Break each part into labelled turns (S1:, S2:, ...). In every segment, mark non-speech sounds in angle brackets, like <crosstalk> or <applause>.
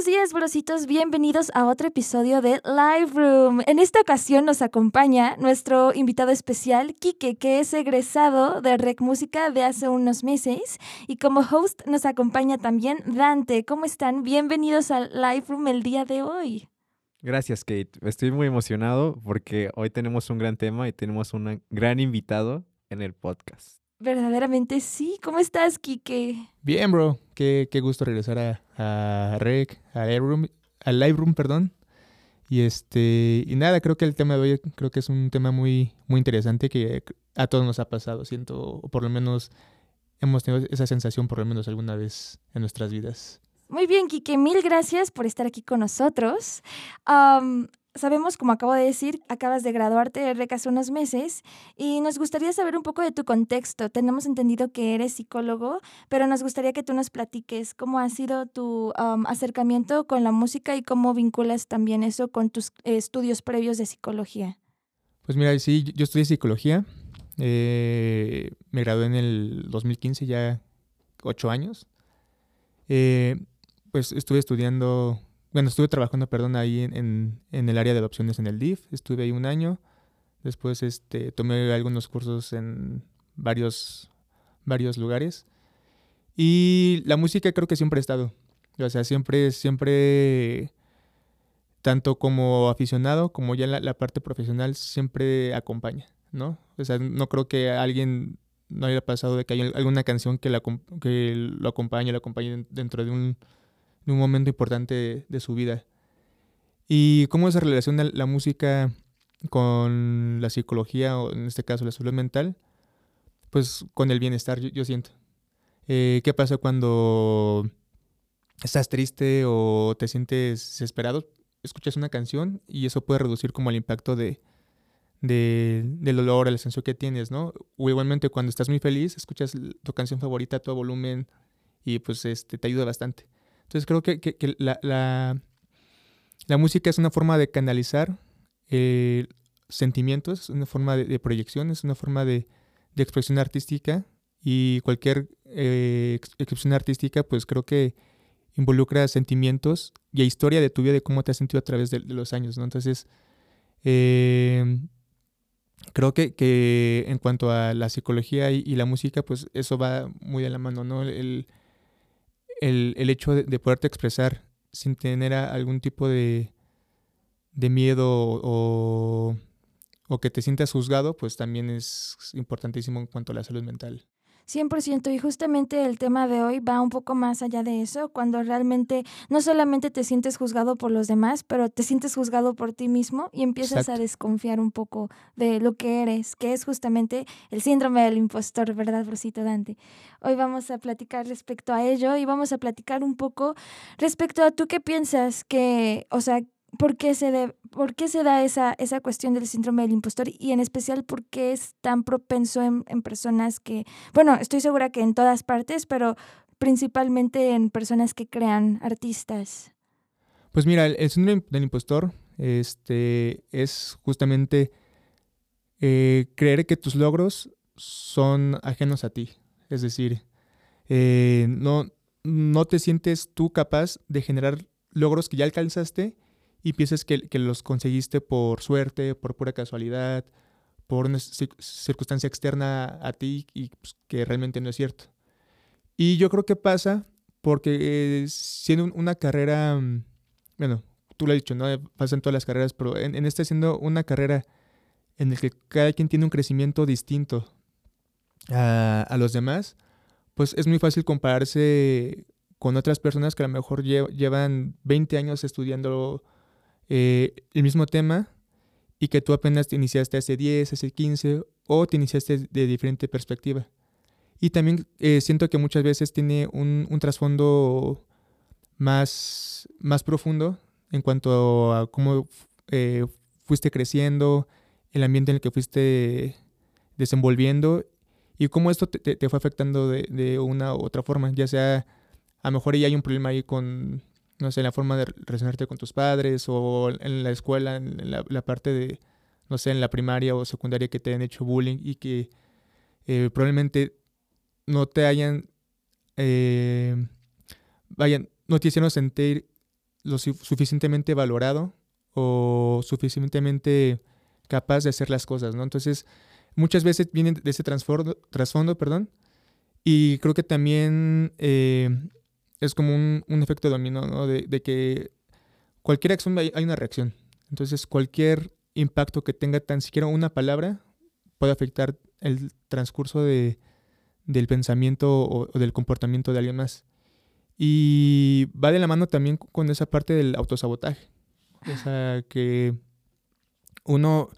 S1: Buenos días, brositos. Bienvenidos a otro episodio de Live Room. En esta ocasión nos acompaña nuestro invitado especial, Quique, que es egresado de Rec Música de hace unos meses. Y como host nos acompaña también Dante. ¿Cómo están? Bienvenidos al Live Room el día de hoy.
S2: Gracias, Kate. Estoy muy emocionado porque hoy tenemos un gran tema y tenemos un gran invitado en el podcast.
S1: Verdaderamente sí. ¿Cómo estás, Kike?
S3: Bien, bro. Qué, qué gusto regresar a, a Rec, a Live a Live perdón. Y este, y nada, creo que el tema de hoy creo que es un tema muy, muy interesante que a todos nos ha pasado, siento, o por lo menos hemos tenido esa sensación por lo menos alguna vez en nuestras vidas.
S1: Muy bien, Kike, mil gracias por estar aquí con nosotros. Sabemos, como acabo de decir, acabas de graduarte de REC hace unos meses y nos gustaría saber un poco de tu contexto. Tenemos entendido que eres psicólogo, pero nos gustaría que tú nos platiques cómo ha sido tu acercamiento con la música y cómo vinculas también eso con tus estudios previos de psicología.
S3: Pues mira, sí, yo estudié psicología. Eh, me gradué en el 2015, ya ocho años. Eh, pues estuve estudiando, bueno, estuve trabajando, perdón, ahí en, en, el área de adopciones en el DIF, estuve ahí un año, después este, tomé algunos cursos en varios, varios lugares. Y la música creo que siempre ha estado, o sea, siempre, siempre, tanto como aficionado como ya la, la parte profesional, siempre acompaña, ¿no? O sea, no creo que alguien no haya pasado de que haya alguna canción que, la, que lo acompañe, lo acompañe dentro de un un momento importante de, su vida. Y cómo se relaciona la música con la psicología, o en este caso la salud mental, pues con el bienestar, yo, siento. Eh, ¿Qué pasa cuando estás triste o te sientes desesperado? Escuchas una canción y eso puede reducir como el impacto de, del dolor, el sensación que tienes, ¿no? O igualmente cuando estás muy feliz, escuchas tu canción favorita a todo volumen y pues este, te ayuda bastante. Entonces creo que, la, música es una forma de canalizar eh, sentimientos, es una forma de, proyección, es una forma de, expresión artística y cualquier eh, expresión artística pues creo que involucra sentimientos y historia de tu vida, de cómo te has sentido a través de, los años, ¿no? Entonces, eh, creo que, en cuanto a la psicología y, la música, pues eso va muy de la mano, ¿no? El, el, el hecho de, poderte expresar sin tener algún tipo de, de miedo o, o, que te sientas juzgado, pues también es importantísimo en cuanto a la salud mental.
S1: 100% y justamente el tema de hoy va un poco más allá de eso, cuando realmente no solamente te sientes juzgado por los demás, pero te sientes juzgado por ti mismo y empiezas a desconfiar un poco de lo que eres, que es justamente el síndrome del impostor, ¿verdad, Rosito Dante? Hoy vamos a platicar respecto a ello y vamos a platicar un poco respecto a tú qué piensas que, o sea, por qué se, por qué se da esa, esa cuestión del síndrome del impostor y en especial por qué es tan propenso en, personas que, bueno, estoy segura que en todas partes, pero principalmente en personas que crean artistas.
S3: Pues mira, el, síndrome del impostor este, es justamente eh, creer que tus logros son ajenos a ti. Es decir, eh, no, no te sientes tú capaz de generar logros que ya alcanzaste y piensas que, los conseguiste por suerte, por pura casualidad, por una circunstancia externa a ti y pues, que realmente no es cierto. Y yo creo que pasa porque siendo una carrera, mm, bueno, tú lo has dicho, ¿no? Pasa en todas las carreras, pero en, en esta siendo una carrera en la que cada quien tiene un crecimiento distinto a, a, los demás, pues es muy fácil compararse con otras personas que a lo mejor llevan 20 años estudiando eh, el mismo tema y que tú apenas te iniciaste hace 10, hace 15 o te iniciaste de diferente perspectiva. Y también eh, siento que muchas veces tiene un, un trasfondo más, más profundo en cuanto a cómo eh, fuiste creciendo, el ambiente en el que fuiste desenvolviendo y cómo esto te, te fue afectando de, de, una u otra forma, ya sea a lo mejor ya hay un problema ahí con no sé, la forma de relacionarte con tus padres o en la escuela, en la, parte de, no sé, en la primaria o secundaria que te han hecho bullying y que eh, probablemente no te hayan, eh, vayan, no te hicieron sentir lo suficientemente valorado o suficientemente capaz de hacer las cosas, ¿no? Entonces, muchas veces vienen de ese trasfondo, perdón, y creo que también eh, es como un, efecto dominó, ¿no? De, que cualquier acción hay, una reacción. Entonces, cualquier impacto que tenga tan siquiera una palabra puede afectar el transcurso de, del pensamiento o, del comportamiento de alguien más. Y va de la mano también con esa parte del autosabotaje. O sea, que uno,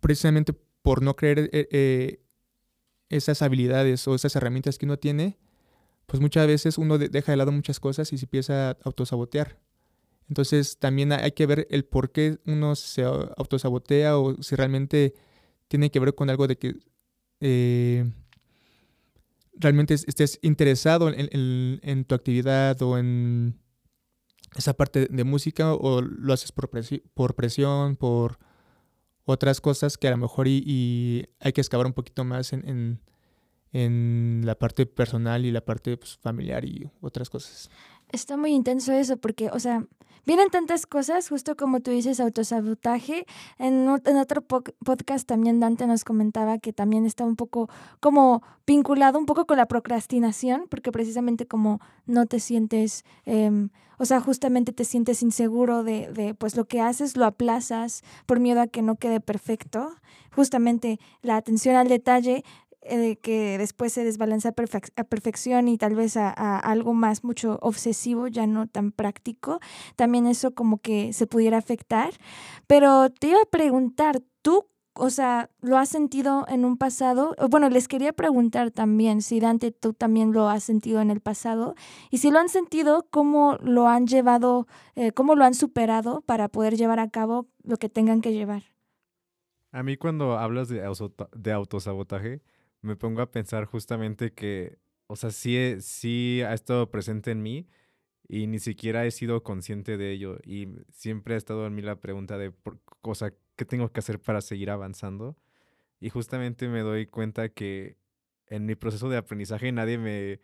S3: precisamente por no creer eh, eh, esas habilidades o esas herramientas que uno tiene, pues muchas veces uno deja de lado muchas cosas y se empieza a autosabotear. Entonces también hay que ver el por qué uno se autosabotea o si realmente tiene que ver con algo de que eh, realmente estés interesado en, tu actividad o en esa parte de música o lo haces por, por presión, por otras cosas que a lo mejor y, hay que excavar un poquito más en, la parte personal y la parte pues, familiar y otras cosas.
S1: Está muy intenso eso porque, o sea, vienen tantas cosas, justo como tú dices, autosabotaje. En, en otro podcast también Dante nos comentaba que también está un poco como vinculado un poco con la procrastinación, porque precisamente como no te sientes, em, o sea, justamente te sientes inseguro de, de, pues lo que haces, lo aplazas por miedo a que no quede perfecto. Justamente la atención al detalle eh, que después se desbalance a, perfección y tal vez a, algo más mucho obsesivo, ya no tan práctico, también eso como que se pudiera afectar. Pero te iba a preguntar, ¿tú, o sea, lo has sentido en un pasado? Bueno, les quería preguntar también si Dante, tú también lo has sentido en el pasado y si lo han sentido, ¿cómo lo han llevado, eh, cómo lo han superado para poder llevar a cabo lo que tengan que llevar?
S2: A mí cuando hablas de, de autosabotaje, me pongo a pensar justamente que, o sea, sí, sí ha estado presente en mí y ni siquiera he sido consciente de ello. Y siempre ha estado en mí la pregunta de, o sea, ¿qué tengo que hacer para seguir avanzando? Y justamente me doy cuenta que en mi proceso de aprendizaje nadie me...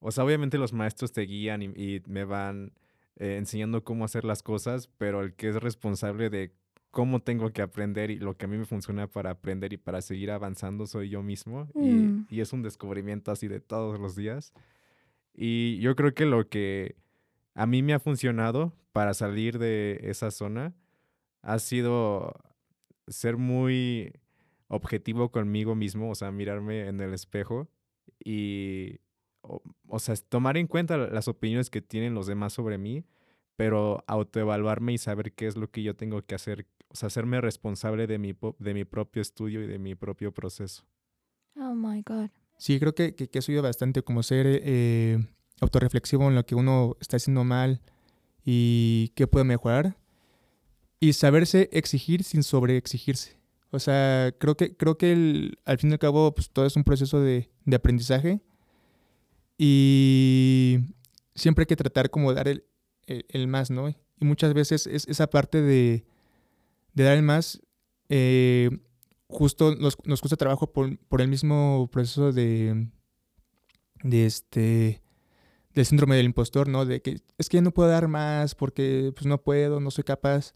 S2: O sea, obviamente los maestros te guían y, me van eh, enseñando cómo hacer las cosas, pero el que es responsable de cómo tengo que aprender y lo que a mí me funciona para aprender y para seguir avanzando soy yo mismo. Mm. Y, es un descubrimiento así de todos los días. Y yo creo que lo que a mí me ha funcionado para salir de esa zona ha sido ser muy objetivo conmigo mismo, o sea, mirarme en el espejo y, o sea, tomar en cuenta las opiniones que tienen los demás sobre mí, pero autoevaluarme y saber qué es lo que yo tengo que hacer o sea, hacerme responsable de mi, de mi propio estudio y de mi propio proceso.
S1: Oh my God.
S3: Sí, creo que, que, que bastante como ser eh, autorreflexivo en lo que uno está haciendo mal y qué puede mejorar. Y saberse exigir sin sobreexigirse. O sea, creo que, creo que al fin y al cabo pues, todo es un proceso de, de aprendizaje. Y siempre hay que tratar como dar el, el, el más, ¿no? Y muchas veces es esa parte de, de dar el más, eh, justo nos, nos, cuesta trabajo por, por, el mismo proceso de, de este del síndrome del impostor, ¿no? De que es que no puedo dar más porque pues no puedo, no soy capaz.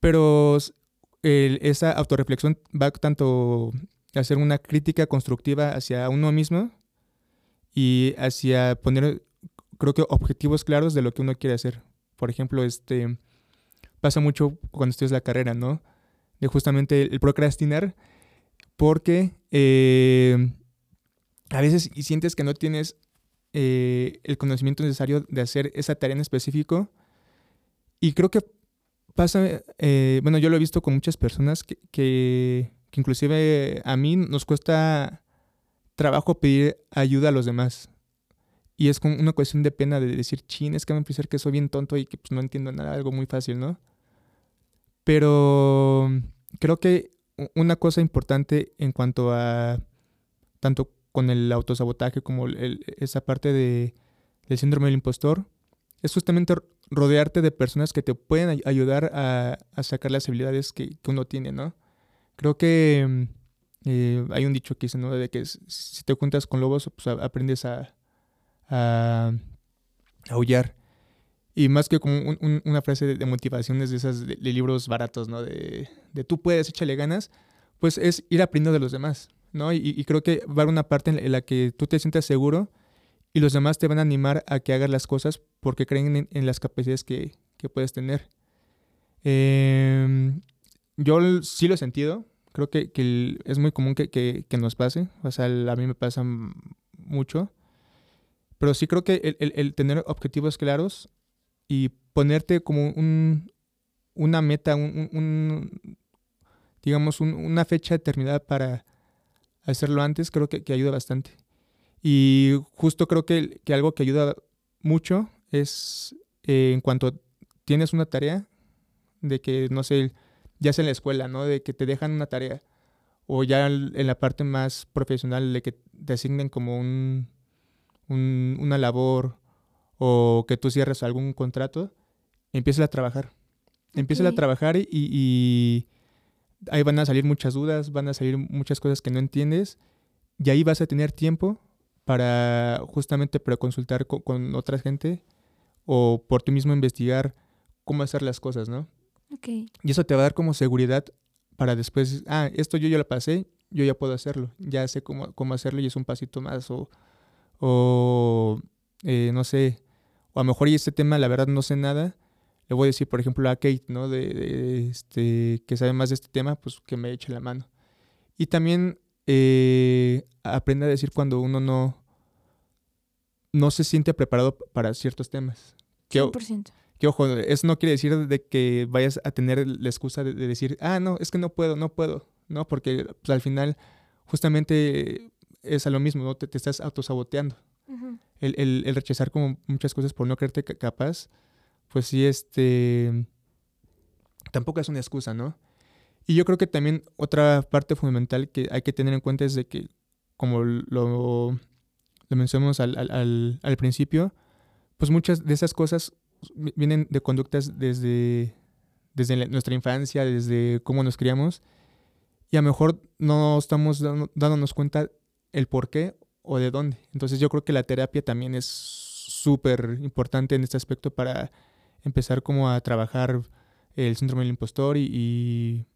S3: Pero esa autorreflexión va tanto a hacer una crítica constructiva hacia uno mismo y hacia poner, creo que, objetivos claros de lo que uno quiere hacer. Por ejemplo, este, pasa mucho cuando estudias la carrera, ¿no? De justamente el, procrastinar, porque eh, a veces sientes que no tienes eh, el conocimiento necesario de hacer esa tarea en específico. Y creo que pasa, eh, bueno, yo lo he visto con muchas personas que, que, inclusive a mí nos cuesta trabajo pedir ayuda a los demás. Y es como una cuestión de pena de decir, chin, es que me parece que soy bien tonto y que pues, no entiendo nada, algo muy fácil, ¿no? Pero creo que una cosa importante en cuanto a tanto con el autosabotaje como esa parte de, del síndrome del impostor es justamente rodearte de personas que te pueden ayudar a, sacar las habilidades que, uno tiene, ¿no? Creo que eh, hay un dicho que dice, ¿no? De que si te juntas con lobos, pues aprendes a, a, aullar. Y más que como una frase de, motivación de esas de, libros baratos, ¿no? De, de, tú puedes, échale ganas, pues es ir aprendiendo de los demás, ¿no? Y, creo que va a haber una parte en la, que tú te sientas seguro y los demás te van a animar a que hagas las cosas porque creen en, las capacidades que, que puedes tener. Eh, yo sí lo he sentido, creo que, que es muy común que, que, que, nos pase, o sea, a mí me pasa mucho, pero sí creo que el, el, el tener objetivos claros y ponerte como un, una meta, un, un digamos, una fecha determinada para hacerlo antes, creo que, ayuda bastante. Y justo creo que, que algo que ayuda mucho es eh, en cuanto tienes una tarea, de que, no sé, ya sea en la escuela, ¿no? De que te dejan una tarea, o ya en la parte más profesional, de que te asignen como un, un una labor o que tú cierres algún contrato, empieza a trabajar. Empieza a trabajar y, ahí van a salir muchas dudas, van a salir muchas cosas que no entiendes y ahí vas a tener tiempo para justamente para consultar con, otra gente o por ti mismo investigar cómo hacer las cosas, ¿no? Y eso te va a dar como seguridad para después, ah, esto yo ya lo pasé, yo ya puedo hacerlo, ya sé cómo, cómo hacerlo y es un pasito más o, o eh, no sé, o a lo mejor y este tema la verdad no sé nada, le voy a decir, por ejemplo, a Kate, ¿no? De, este, que sabe más de este tema, pues que me eche la mano. Y también eh, aprende a decir cuando uno no, no se siente preparado para ciertos temas.
S1: Que, 100%.
S3: Que ojo, eso no quiere decir de que vayas a tener la excusa de, decir, ah, no, es que no puedo, no puedo, ¿no? Porque pues, al final justamente es a lo mismo, ¿no? Te, te estás autosaboteando el, rechazar como muchas cosas por no creerte capaz, pues sí, este, tampoco es una excusa, ¿no? Y yo creo que también otra parte fundamental que hay que tener en cuenta es de que, como lo, lo mencionamos al, al, al, principio, pues muchas de esas cosas vienen de conductas desde, desde nuestra infancia, desde cómo nos criamos, y a lo mejor no estamos dándonos cuenta el por qué o de dónde. Entonces yo creo que la terapia también es súper importante en este aspecto para empezar como a trabajar el síndrome del impostor y,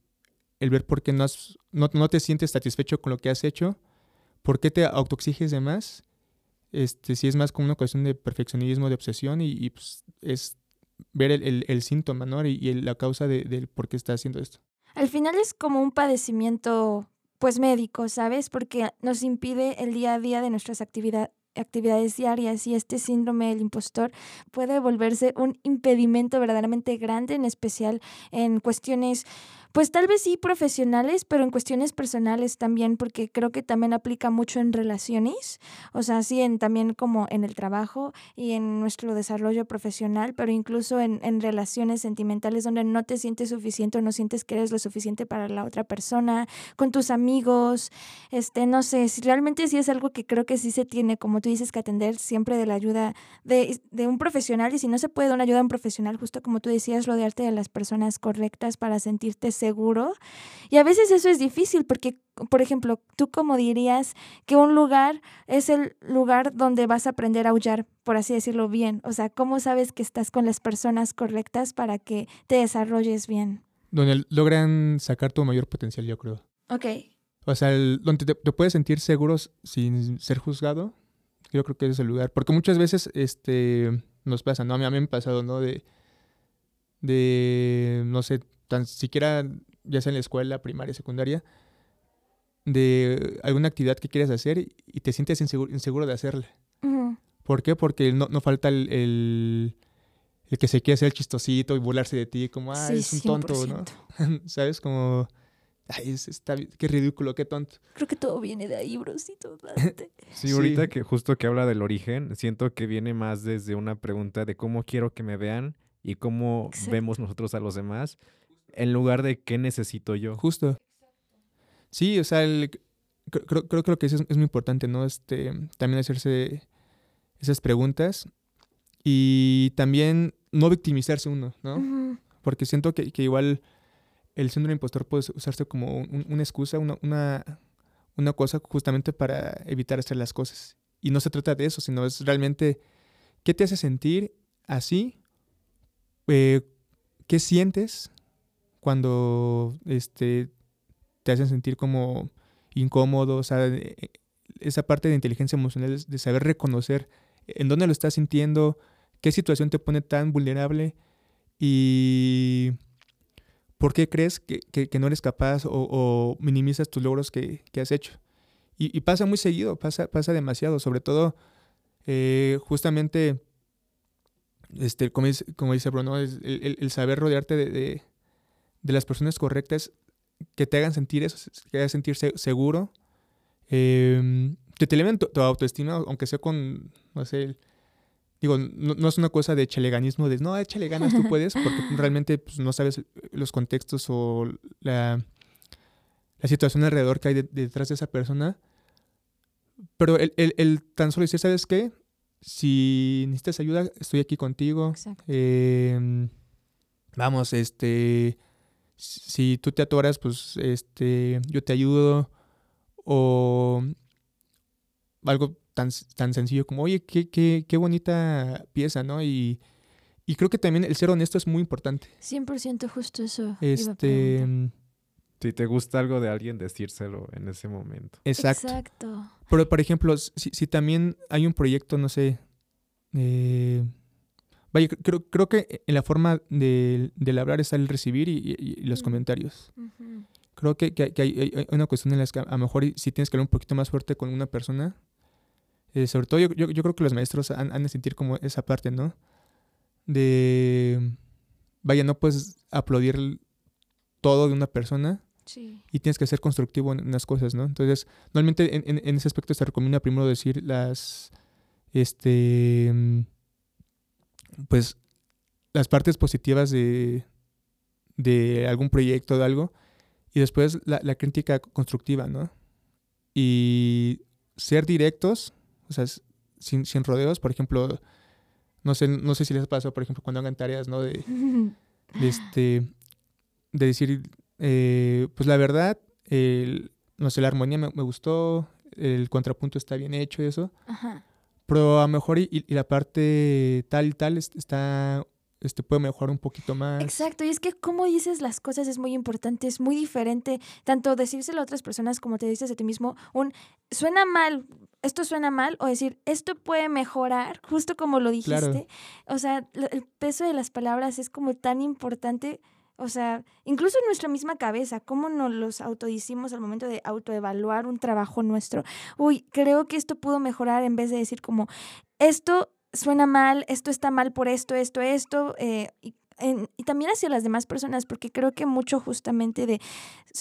S3: el ver por qué no, no, te sientes satisfecho con lo que has hecho, por qué te autoexiges de más, este, si es más como una cuestión de perfeccionismo, de obsesión y, pues, es ver el, síntoma ¿no? y, la causa del de por qué estás haciendo esto.
S1: Al final es como un padecimiento pues médico, ¿sabes? Porque nos impide el día a día de nuestras actividades actividades diarias y este síndrome del impostor puede volverse un impedimento verdaderamente grande, en especial en cuestiones pues tal vez sí profesionales, pero en cuestiones personales también, porque creo que también aplica mucho en relaciones, o sea, sí, en, también como en el trabajo y en nuestro desarrollo profesional, pero incluso en, en relaciones sentimentales donde no te sientes suficiente o no sientes que eres lo suficiente para la otra persona, con tus amigos, este, no sé, si realmente sí es algo que creo que sí se tiene, como tú dices, que atender siempre de la ayuda de, de un profesional y si no se puede una ayuda de un profesional, justo como tú decías, rodearte de las personas correctas para sentirte seguro. Y a veces eso es difícil porque, por ejemplo, tú como dirías que un lugar es el lugar donde vas a aprender a aullar, por así decirlo bien. O sea, ¿cómo sabes que estás con las personas correctas para que te desarrolles bien?
S3: Donde logran sacar tu mayor potencial, yo creo.
S1: Ok.
S3: O sea, donde te, puedes sentir seguros sin ser juzgado, yo creo que ese es el lugar. Porque muchas veces este, nos pasa, ¿no? A mí, a mí me ha pasado, ¿no? De, de, no sé, tan siquiera, ya sea en la escuela, primaria, secundaria, de alguna actividad que quieres hacer y te sientes inseguro, de hacerla. ¿Por qué? Porque no, no falta el, el, que se quiere hacer el chistosito y burlarse de ti, como, ah, es un tonto, ¿no? <laughs> ¿Sabes? Como, ay, es, está, qué ridículo, qué tonto.
S1: Creo que todo viene de ahí, brosito. <laughs>
S2: sí, ahorita que justo que habla del origen, siento que viene más desde una pregunta de cómo quiero que me vean y cómo vemos nosotros a los demás en lugar de qué necesito yo.
S3: Justo. Sí, o sea, creo, creo, que lo que es, es muy importante, ¿no? Este, también hacerse esas preguntas y también no victimizarse uno, ¿no? Porque siento que, que, igual el síndrome impostor puede usarse como una excusa, una, una, una cosa justamente para evitar hacer las cosas. Y no se trata de eso, sino es realmente qué te hace sentir así eh, ¿qué sientes cuando este, te hacen sentir como incómodo? O sea, eh, esa parte de inteligencia emocional de saber reconocer en dónde lo estás sintiendo, qué situación te pone tan vulnerable y por qué crees que, no eres capaz o, minimizas tus logros que, has hecho. Y, pasa muy seguido, pasa, pasa demasiado, sobre todo eh, justamente, este, como, dice, como dice Bruno, el, saber rodearte de, las personas correctas que te hagan sentir eso, que te hagan sentir seguro, eh, que te eleven tu, autoestima, aunque sea con, no sé, digo, no, es una cosa de chaleganismo, de no, échale ganas, tú puedes, <laughs> porque realmente pues, no sabes los contextos o la, la situación alrededor que hay detrás de esa persona. Pero el, el, tan solo decir, ¿sabes qué? Si necesitas ayuda, estoy aquí contigo. Em, vamos, este, si tú te atoras, pues, este, yo te ayudo. O algo tan, tan sencillo como, oye, qué, qué, qué bonita pieza, ¿no? Y, y, creo que también el ser honesto es muy importante.
S1: 100% justo eso.
S3: Este...
S2: Si te gusta algo de alguien, decírselo en ese momento.
S3: Exacto. Exacto. Pero, por ejemplo, si, si también hay un proyecto, no sé, eh, vaya, creo, creo que en la forma de, hablar está el recibir y, los comentarios. Creo que, que, hay, hay, una cuestión en la que a lo mejor si tienes que hablar un poquito más fuerte con una persona, eh, sobre todo yo, yo, creo que los maestros han, han, de sentir como esa parte, ¿no? De, vaya, no puedes aplaudir todo de una persona y tienes que ser constructivo en unas cosas, ¿no? Entonces, normalmente en, en, ese aspecto se recomienda primero decir las, este, pues, las partes positivas de, de algún proyecto, de algo, y después la, la crítica constructiva, ¿no? Y ser directos o sea, sin, sin rodeos, por ejemplo, no sé, no sé si les pasó, por ejemplo, cuando hagan tareas, ¿no? De, este, de decir, eh, pues la verdad, el, no sé, la armonía me, gustó, el contrapunto está bien hecho y eso. Ajá. Pero a lo mejor y, y, la parte tal y tal está este puede mejorar un poquito más.
S1: Exacto, y es que cómo dices las cosas es muy importante, es muy diferente, tanto decírselo a otras personas como te dices a ti mismo, un suena mal, esto suena mal, o decir, esto puede mejorar, justo como lo dijiste. O sea, el peso de las palabras es como tan importante. O sea, incluso en nuestra misma cabeza, cómo nos los autodicimos al momento de autoevaluar un trabajo nuestro. Uy, creo que esto pudo mejorar en vez de decir como, esto suena mal, esto está mal por esto, esto, esto, eh, y, y, también hacia las demás personas, porque creo que mucho justamente de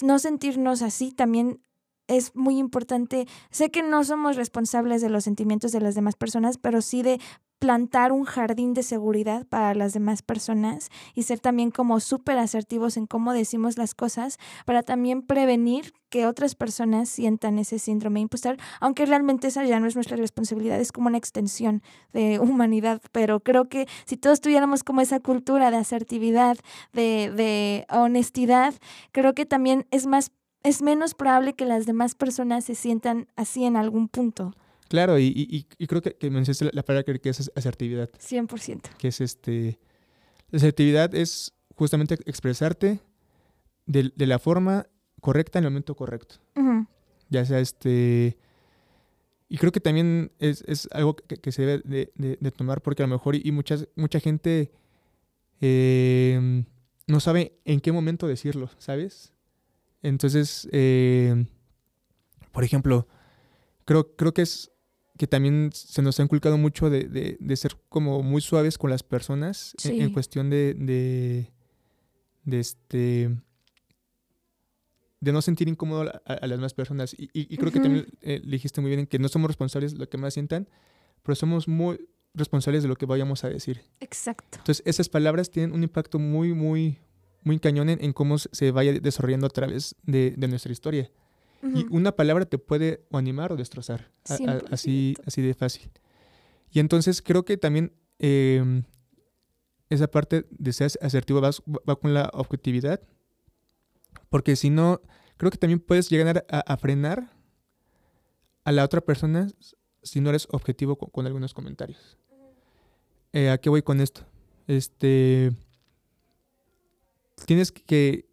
S1: no sentirnos así también es muy importante. Sé que no somos responsables de los sentimientos de las demás personas, pero sí de plantar un jardín de seguridad para las demás personas y ser también como súper asertivos en cómo decimos las cosas para también prevenir que otras personas sientan ese síndrome impostor, aunque realmente esa ya no es nuestra responsabilidad, es como una extensión de <laughs> humanidad, pero creo que si todos tuviéramos como esa cultura de asertividad, de, de honestidad, creo que también es más es menos probable que las demás personas se sientan así en algún punto.
S3: Claro, y, creo que, que mencionaste la palabra que es asertividad.
S1: 100%.
S3: Que es este... La asertividad es justamente expresarte de, la forma correcta en el momento correcto. Ya sea este... Y creo que también es, algo que, se debe de, tomar porque a lo mejor y, muchas, mucha gente eh, no sabe en qué momento decirlo, ¿sabes? Entonces, eh, por ejemplo, creo, creo que es que también se nos ha inculcado mucho de, ser como muy suaves con las personas en, cuestión de, de, este de no sentir incómodo a, las demás personas. Y, creo que también eh, dijiste muy bien que no somos responsables de lo que más sientan, pero somos muy responsables de lo que vayamos a decir.
S1: Exacto.
S3: Entonces, esas palabras tienen un impacto muy, muy, muy cañón en, cómo se vaya desarrollando a través de, nuestra historia. Y una palabra te puede o animar o destrozar, así, así de fácil. Y entonces creo que también em, esa parte de ser asertivo va, con la objetividad, porque si no, creo que también puedes llegar a, frenar a la otra persona si no eres objetivo con, algunos comentarios. Eh, ¿A qué voy con esto? Este, tienes que,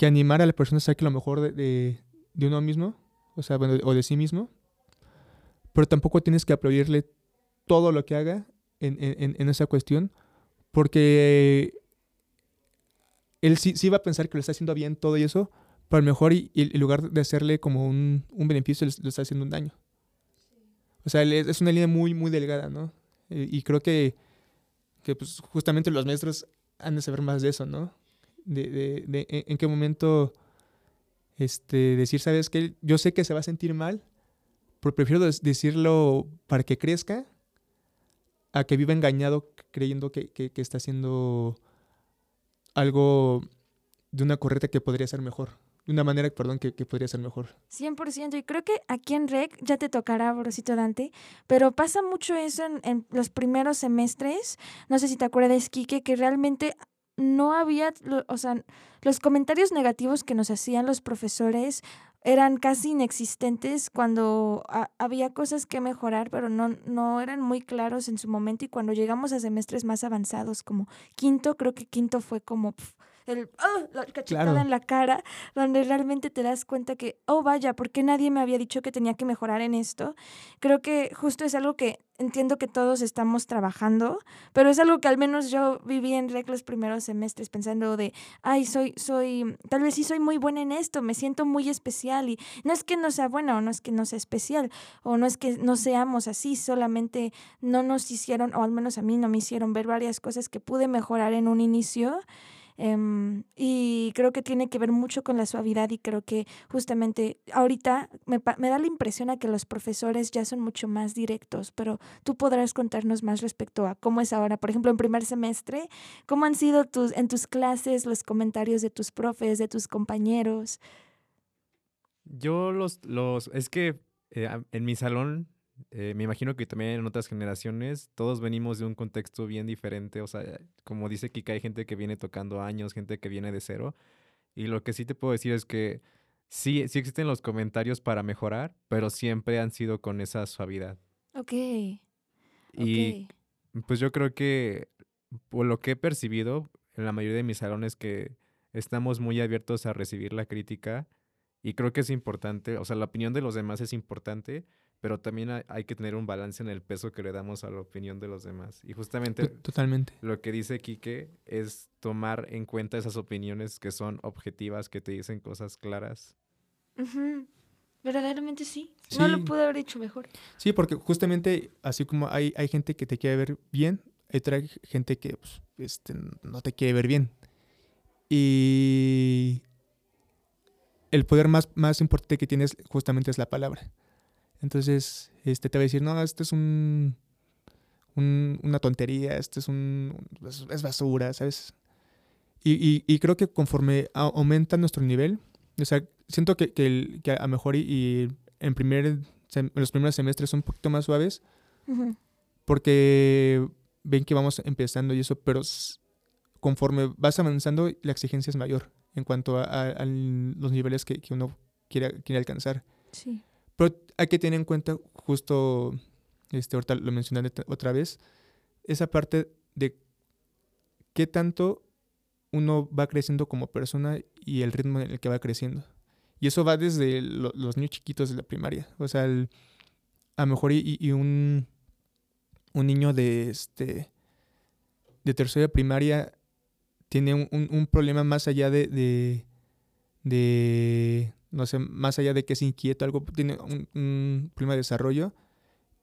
S3: que animar a la persona a sacar lo mejor de, de, uno mismo, o sea, o de sí mismo, pero tampoco tienes que aplaudirle todo lo que haga en, en, esa cuestión, porque él sí, sí va a pensar que lo está haciendo bien todo y eso, pero a mejor y, en lugar de hacerle como un, un beneficio, le, está haciendo un daño. O sea, es una línea muy, muy delgada, ¿no? Y, creo que, que pues, justamente los maestros han de saber más de eso, ¿no? De, de, de en qué momento este, decir, ¿sabes qué? Yo sé que se va a sentir mal, pero prefiero decirlo para que crezca a que viva engañado creyendo que, que, está haciendo algo de una correcta que podría ser mejor. De una manera, perdón, que, que, podría ser mejor.
S1: 100%. Y creo que aquí en REC ya te tocará, Borosito Dante, pero pasa mucho eso en, en, los primeros semestres. No sé si te acuerdas, Kike, que realmente no había, o sea, los comentarios negativos que nos hacían los profesores eran casi inexistentes cuando había cosas que mejorar, pero no, no eran muy claros en su momento y cuando llegamos a semestres más avanzados como quinto, creo que quinto fue como el, ¡oh! la cachetada en la cara, donde realmente te das cuenta que, oh vaya, ¿por qué nadie me había dicho que tenía que mejorar en esto? Creo que justo es algo que entiendo que todos estamos trabajando, pero es algo que al menos yo viví en REC los primeros semestres pensando de, ay, soy, soy, tal vez sí soy muy buena en esto, me siento muy especial y no es que no sea buena o no es que no sea especial o no es que no seamos así, solamente no nos hicieron, o al menos a mí no me hicieron ver varias cosas que pude mejorar en un inicio Em, y creo que tiene que ver mucho con la suavidad y creo que justamente ahorita me, da la impresión a que los profesores ya son mucho más directos, pero tú podrás contarnos más respecto a cómo es ahora, por ejemplo, en primer semestre, cómo han sido tus, en tus clases los comentarios de tus profes, de tus compañeros.
S2: Yo los, los, es que eh, en mi salón eh, me imagino que también en otras generaciones todos venimos de un contexto bien diferente. O sea, como dice Kika, hay gente que viene tocando años, gente que viene de cero. Y lo que sí te puedo decir es que sí, sí existen los comentarios para mejorar, pero siempre han sido con esa suavidad.
S1: Ok.
S2: Y pues yo creo que por lo que he percibido en la mayoría de mis salones que estamos muy abiertos a recibir la crítica y creo que es importante, o sea, la opinión de los demás es importante, pero también hay, que tener un balance en el peso que le damos a la opinión de los demás. Y justamente
S3: Totalmente.
S2: lo que dice Quique es tomar en cuenta esas opiniones que son objetivas, que te dicen cosas claras.
S1: Verdaderamente sí. No lo pude haber dicho mejor.
S3: Sí, porque justamente así como hay, hay gente que te quiere ver bien, hay otra gente que pues, este, no te quiere ver bien. Y el poder más, más importante que tienes justamente es la palabra. Entonces, este te va a decir, no, esto es un, una tontería, esto es un es, basura, ¿sabes? Y, y, creo que conforme aumenta nuestro nivel, o sea, siento que, que, que a lo mejor y, en, primer, los primeros semestres son un poquito más suaves, porque ven que vamos empezando y eso, pero conforme vas avanzando, la exigencia es mayor en cuanto a, los niveles que, que uno quiere, quiere alcanzar.
S1: Sí.
S3: Pero hay que tener en cuenta, justo, este, ahorita lo mencioné otra vez, esa parte de qué tanto uno va creciendo como persona y el ritmo en el que va creciendo. Y eso va desde los niños chiquitos de la primaria. O sea, a lo mejor y, un, un, niño de, este, de tercera primaria tiene un, un, problema más allá de, de, no sé, más allá de que es inquieto, algo tiene un, problema de desarrollo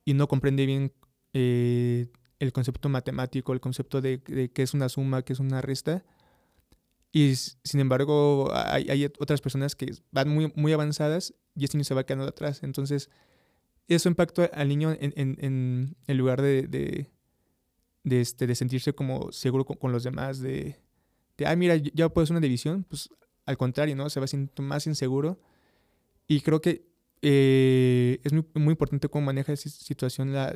S3: y no comprende bien eh, el concepto matemático, el concepto de, de qué es una suma, qué es una resta. Y sin embargo, hay, otras personas que van muy, muy avanzadas y este niño se va quedando atrás. Entonces, eso impacta al niño en, en, en, lugar de, de, este, de sentirse como seguro con, los demás, de, de, ah, mira, ya puedo hacer una división, pues al contrario, ¿no? Se va sintiendo más inseguro. Y creo que eh, es muy, importante cómo maneja esa situación la,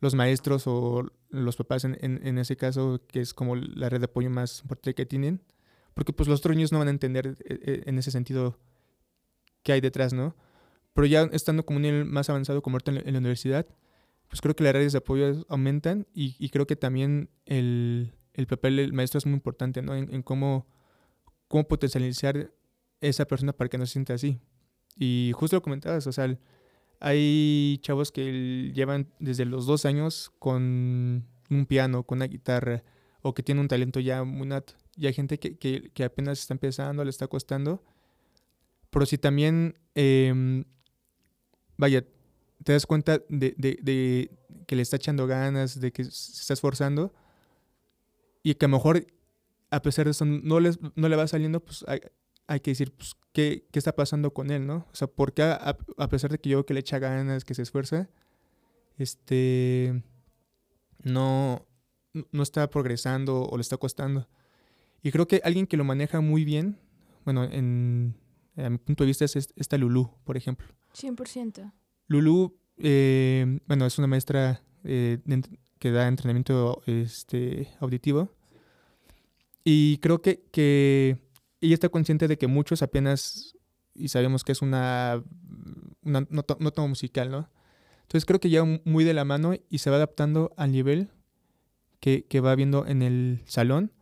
S3: los maestros o los papás en, en, ese caso, que es como la red de apoyo más importante que tienen. Porque pues los otros niños no van a entender eh, eh, en ese sentido qué hay detrás, ¿no? Pero ya estando como un nivel más avanzado como ahorita en la, universidad, pues creo que las redes de apoyo aumentan y, y creo que también el, el papel del maestro es muy importante, ¿no? En, cómo, cómo potencializar esa persona para que no se sienta así. Y justo lo comentabas, o sea, hay chavos que llevan desde los dos años con un piano, con una guitarra, o que tienen un talento ya muy nato. Y hay gente que, que, que apenas está empezando, le está costando. Pero si también, em, vaya, te das cuenta de, de, de, que le está echando ganas, de que se está esforzando, y que a lo mejor, a pesar de eso, no, les, no le va saliendo, pues hay, hay que decir, pues, ¿qué, ¿qué, está pasando con él, no? O sea, ¿por qué a, a, pesar de que yo que le echa ganas, que se esfuerza, este, no, no está progresando o le está costando? Y creo que alguien que lo maneja muy bien, bueno, en, a mi punto de vista es esta Lulu, por ejemplo.
S1: 100%.
S3: Lulu, eh, bueno, es una maestra eh, que da entrenamiento este, auditivo. Y creo que, que ella está consciente de que muchos apenas, y sabemos que es una, una nota, musical, ¿no? Entonces creo que ya muy de la mano y se va adaptando al nivel que, que va viendo en el salón,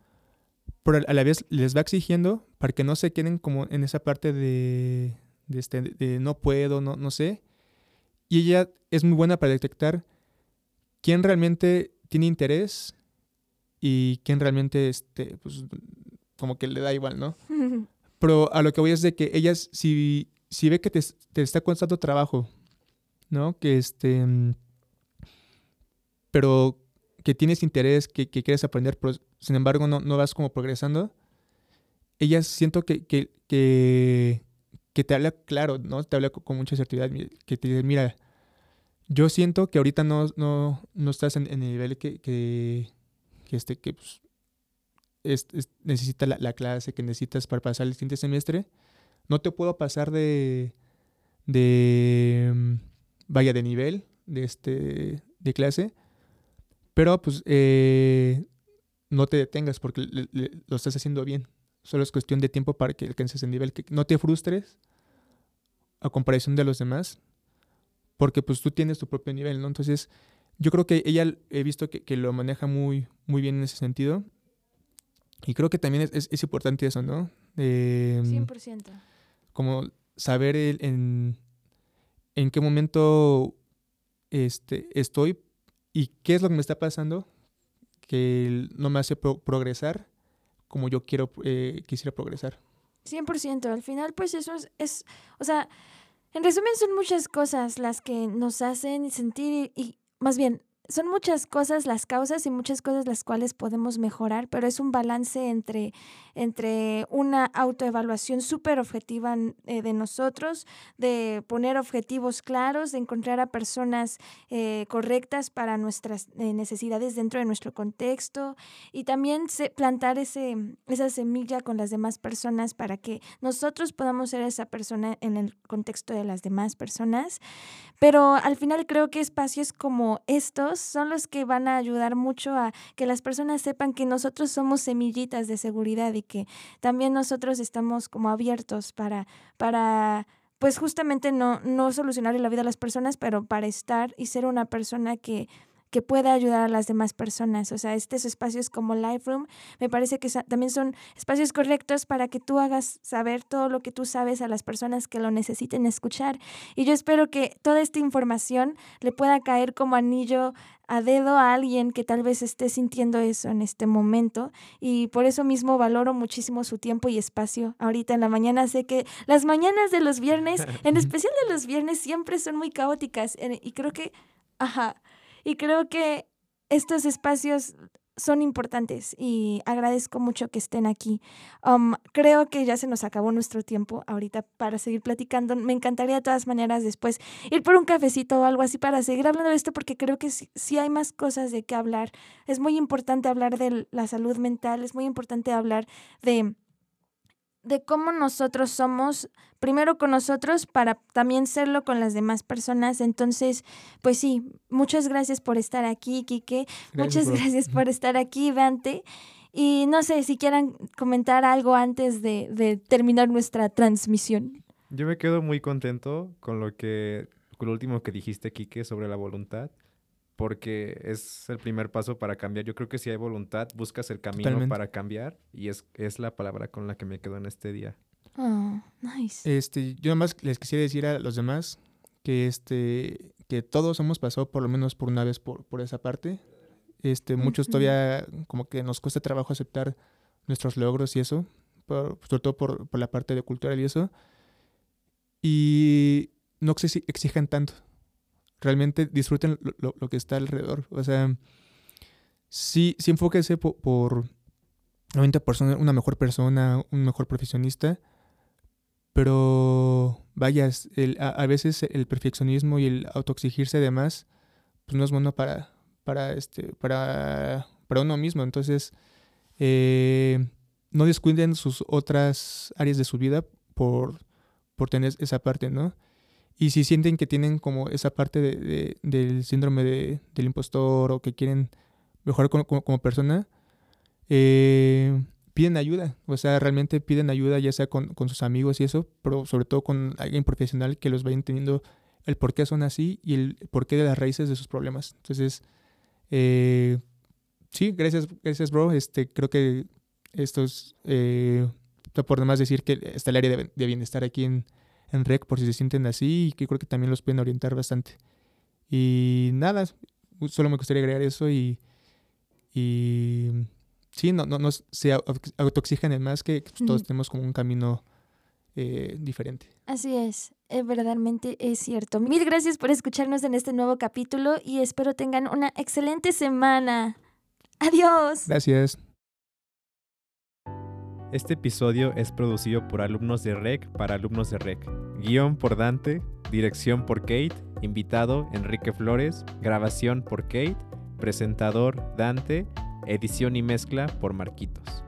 S3: pero a la vez les va exigiendo para que no se queden como en esa parte de, de, este, de no puedo, no, no sé. Y ella es muy buena para detectar quién realmente tiene interés y quién realmente, este, pues, como que le da igual, ¿no? <laughs> Pero a lo que voy es de que ella, si, si ve que te, te está costando trabajo, ¿no? Que este, pero que tienes interés, que, que quieres aprender, pero sin embargo no, no vas como progresando, ella siento que, que, que, que, te habla claro, ¿no? Te habla con, mucha certidumbre, que te dice, mira, yo siento que ahorita no, no, no estás en, el nivel que, que, que, este, que pues, es, necesita la, la, clase, que necesitas para pasar el siguiente semestre. No te puedo pasar de, de, mm, vaya, de nivel, de, este, de clase, pero pues eh, no te detengas porque lo estás haciendo bien. Solo es cuestión de tiempo para que alcances el nivel, que no te frustres a comparación de los demás porque pues tú tienes tu propio nivel, ¿no? Entonces, yo creo que ella he visto que, lo maneja muy, muy bien en ese sentido. Y creo que también es, importante eso, ¿no?
S1: 100%.
S3: Como saber en, en qué momento este, estoy y qué es lo que me está pasando que no me hace progresar como yo quiero eh, quisiera progresar.
S1: 100%. Al final, pues eso es, es o sea, en resumen, son muchas cosas las que nos hacen sentir y, más bien, son muchas cosas las causas y muchas cosas las cuales podemos mejorar, pero es un balance entre, entre una autoevaluación súper objetiva eh, de nosotros, de poner objetivos claros, de encontrar a personas eh, correctas para nuestras eh, necesidades dentro de nuestro contexto y también plantar ese, esa semilla con las demás personas para que nosotros podamos ser esa persona en el contexto de las demás personas. Pero al final creo que espacios como estos son los que van a ayudar mucho a que las personas sepan que nosotros somos semillitas de seguridad y que también nosotros estamos como abiertos para, para pues justamente no, no solucionar la vida a las personas, pero para estar y ser una persona que que pueda ayudar a las demás personas. O sea, estos espacios como Lightroom me parece que también son espacios correctos para que tú hagas saber todo lo que tú sabes a las personas que lo necesiten escuchar. Y yo espero que toda esta información le pueda caer como anillo a dedo a alguien que tal vez esté sintiendo eso en este momento y por eso mismo valoro muchísimo su tiempo y espacio ahorita en la mañana. Sé que las mañanas de los viernes, en <laughs> especial de los viernes, siempre son muy caóticas y creo que, ajá, y creo que estos espacios son importantes y agradezco mucho que estén aquí. Um, creo que ya se nos acabó nuestro tiempo ahorita para seguir platicando. Me encantaría de todas maneras después ir por un cafecito o algo así para seguir hablando de esto porque creo que sí, hay más cosas de qué hablar. Es muy importante hablar de la salud mental, es muy importante hablar de de cómo nosotros somos, primero con nosotros, para también serlo con las demás personas. Entonces, pues sí, muchas gracias por estar aquí, Quique. muchas gracias por <laughs> estar aquí, Dante. Y no sé si quieran comentar algo antes de, de, terminar nuestra transmisión.
S2: Yo me quedo muy contento con lo que, con lo último que dijiste, Quique, sobre la voluntad. Porque es el primer paso para cambiar. Yo creo que si hay voluntad, buscas el camino para cambiar y es, es la palabra con la que me quedo en este día.
S1: Oh, nice.
S3: Este, yo más les quisiera decir a los demás que este que todos hemos pasado por lo menos por una vez por, por esa parte. Este, muchos todavía como que nos cuesta trabajo aceptar nuestros logros y eso, sobre todo por, por, la parte de cultural y eso. Y no exigen tanto realmente disfruten lo, que está alrededor. O sea, sí, sí enfóquese por, por una mejor persona, un mejor profesionista, pero vaya, a, veces el perfeccionismo y el autoexigirse de más, pues no es bueno para, para, este, para, para uno mismo. Entonces, eh, no descuiden sus otras áreas de su vida por, por tener esa parte, ¿no? Y si sienten que tienen como esa parte de, del síndrome de, del impostor o que quieren mejorar como, como, persona, eh, piden ayuda. O sea, realmente piden ayuda ya sea con, con, sus amigos y eso, pero sobre todo con alguien profesional que los vaya entendiendo el por qué son así y el porqué de las raíces de sus problemas. Entonces, eh, sí, gracias, gracias, bro. Este, creo que esto es, eh, por demás decir que está el área de, de bienestar aquí en en REC por si se sienten así y que creo que también los pueden orientar bastante. Y nada, solo me gustaría agregar eso y, y sí, no, no, no se autoexigen más que pues, todos tenemos como un camino eh, diferente.
S1: Así es, eh, verdaderamente es cierto. Mil gracias por escucharnos en este nuevo capítulo y espero tengan una excelente semana. Adiós.
S3: Gracias.
S2: Este episodio es producido por alumnos de REC para alumnos de REC. Guión por Dante, dirección por Kate, invitado Enrique Flores, grabación por Kate, presentador Dante, edición y mezcla por Marquitos.